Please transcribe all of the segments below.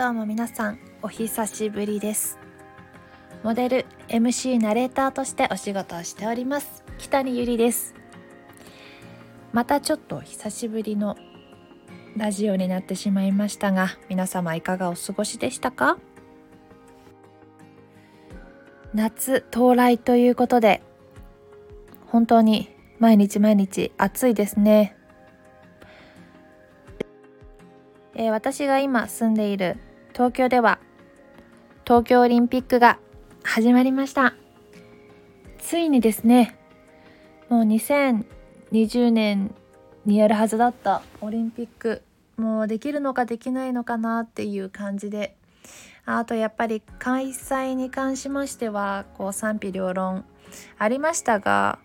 どうも皆さんお久しぶりです。モデル MC ナレーターとしてお仕事をしております。北にゆりです。またちょっと久しぶりのラジオになってしまいましたが皆様いかがお過ごしでしたか？夏到来ということで本当に毎日毎日暑いですね。えー、私が今住んでいる東京では東京オリンピックが始まりました。ついにですねもう2020年にやるはずだったオリンピックもうできるのかできないのかなっていう感じであとやっぱり開催に関しましてはこう賛否両論ありましたが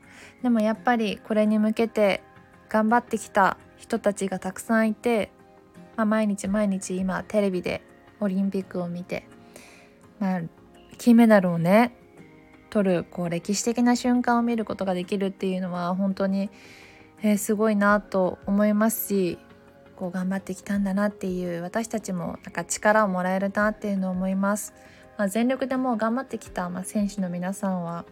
でもやっぱりこれに向けて頑張ってきた人たちがたくさんいてまあ、毎日毎日今テレビでオリンピックを見て、まあ、金メダルをね取るこう歴史的な瞬間を見ることができるっていうのは本当に、えー、すごいなと思いますしこう頑張ってきたんだなっていう私たちもなんか力をもらえるなっていうのを思います。まあ、全力でもう頑張ってきた、まあ、選手の皆さんは、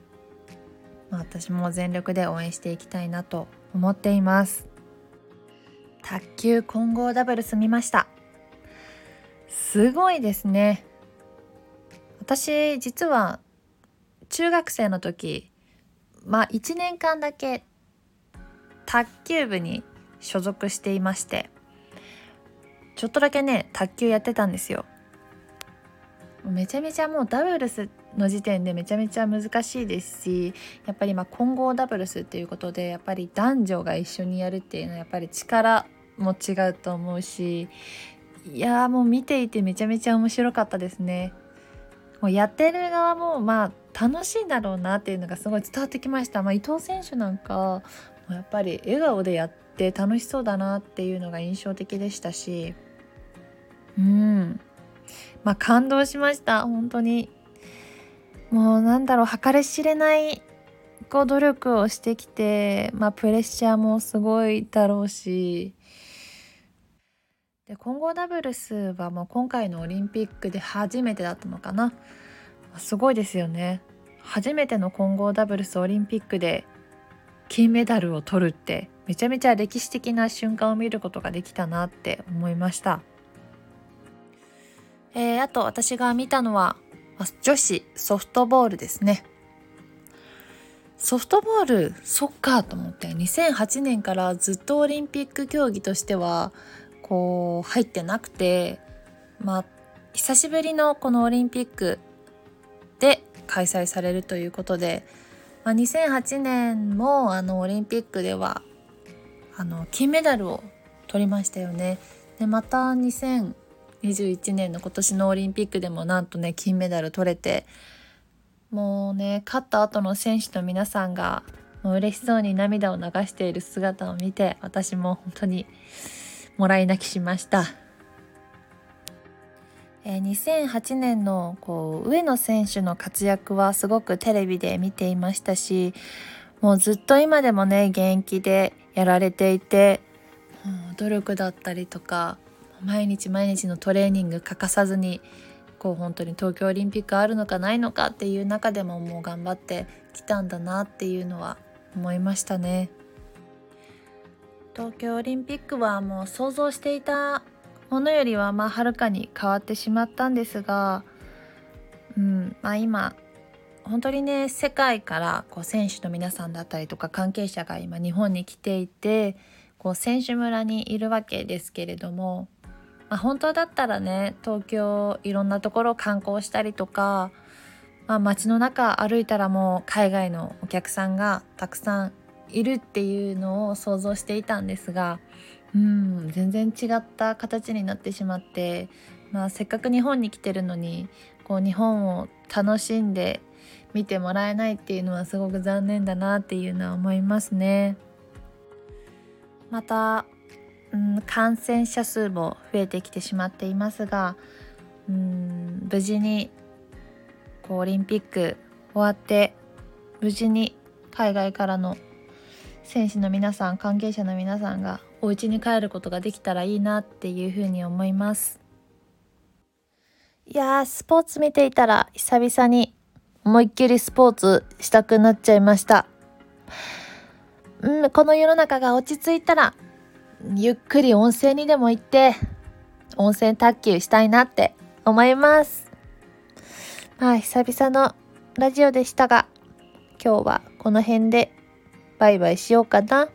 まあ、私も全力で応援していきたいなと思っています。卓球混合ダブルス見ましたすごいですね。私実は中学生の時まあ1年間だけ卓球部に所属していましてちょっとだけね卓球やってたんですよ。めちゃめちゃもうダブルスの時点でめちゃめちゃ難しいですしやっぱりま混合ダブルスっていうことでやっぱり男女が一緒にやるっていうのはやっぱり力も違うと思うしいやもう見ていてめちゃめちゃ面白かったですね。もうやってる側もまあ楽しいんだろうなっていうのがすごい伝わってきました。まあ、伊藤選手なんかやっぱり笑顔でやって楽しそうだなっていうのが印象的でしたし。うん。まあ感動しました。本当に。もうなんだろう計り知れないこう努力をしてきてまあプレッシャーもすごいだろうし。で混合ダブルスはもう今回のオリンピックで初めてだったのかな。すごいですよね。初めての混合ダブルスオリンピックで金メダルを取るってめちゃめちゃ歴史的な瞬間を見ることができたなって思いました、えー、あと私が見たのは女子ソフトボールですね。ソフトボールそっかと思って。2008年からずっとオリンピック競技としてはこう入ってなくてまあ久しぶりのこのオリンピックで開催されるということで、まあ、2008年もあのオリンピックではあの金メダルを取りましたよね。でまた2021年の今年のオリンピックでもなんとね金メダル取れてもうね勝った後の選手の皆さんがもう嬉しそうに涙を流している姿を見て私も本当にもらい泣きしました。え、2008年のこう上野選手の活躍はすごくテレビで見ていましたしもうずっと今でもね現役でやられていて努力だったりとか毎日毎日のトレーニング欠かさずにこう本当に東京オリンピックあるのかないのかっていう中でももう頑張ってきたんだなっていうのは思いましたね。東京オリンピックはもう想像していたものよりはまあはるかに変わってしまったんですが、うんまあ、今本当にね世界からこう選手の皆さんだったりとか関係者が今日本に来ていてこう選手村にいるわけですけれども、まあ、本当だったらね東京いろんなところ観光したりとか、まあ、街の中歩いたらもう海外のお客さんがたくさんいるっていうのを想像していたんですがうん全然違った形になってしまって、まあ、せっかく日本に来てるのにこう日本を楽しんで見てもらえないっていうのはすごく残念だなっていうのは思いますね。また、うん、感染者数も増えてきてしまっていますがうん無事にこうオリンピック終わって無事に海外からの選手の皆さん関係者の皆さんがお家に帰ることができたらいいなっていうふうに思いますいや、スポーツ見ていたら久々に思いっきりスポーツしたくなっちゃいました。うん、この世の中が落ち着いたら、ゆっくり温泉にでも行って、温泉卓球したいなって思います。まあ、久々のラジオでしたが、今日はこの辺でバイバイしようかな。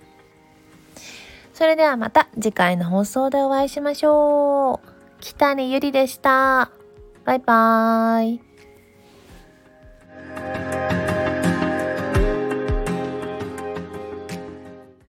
それではまた次回の放送でお会いしましょう。北にゆりでした。バイバーイ。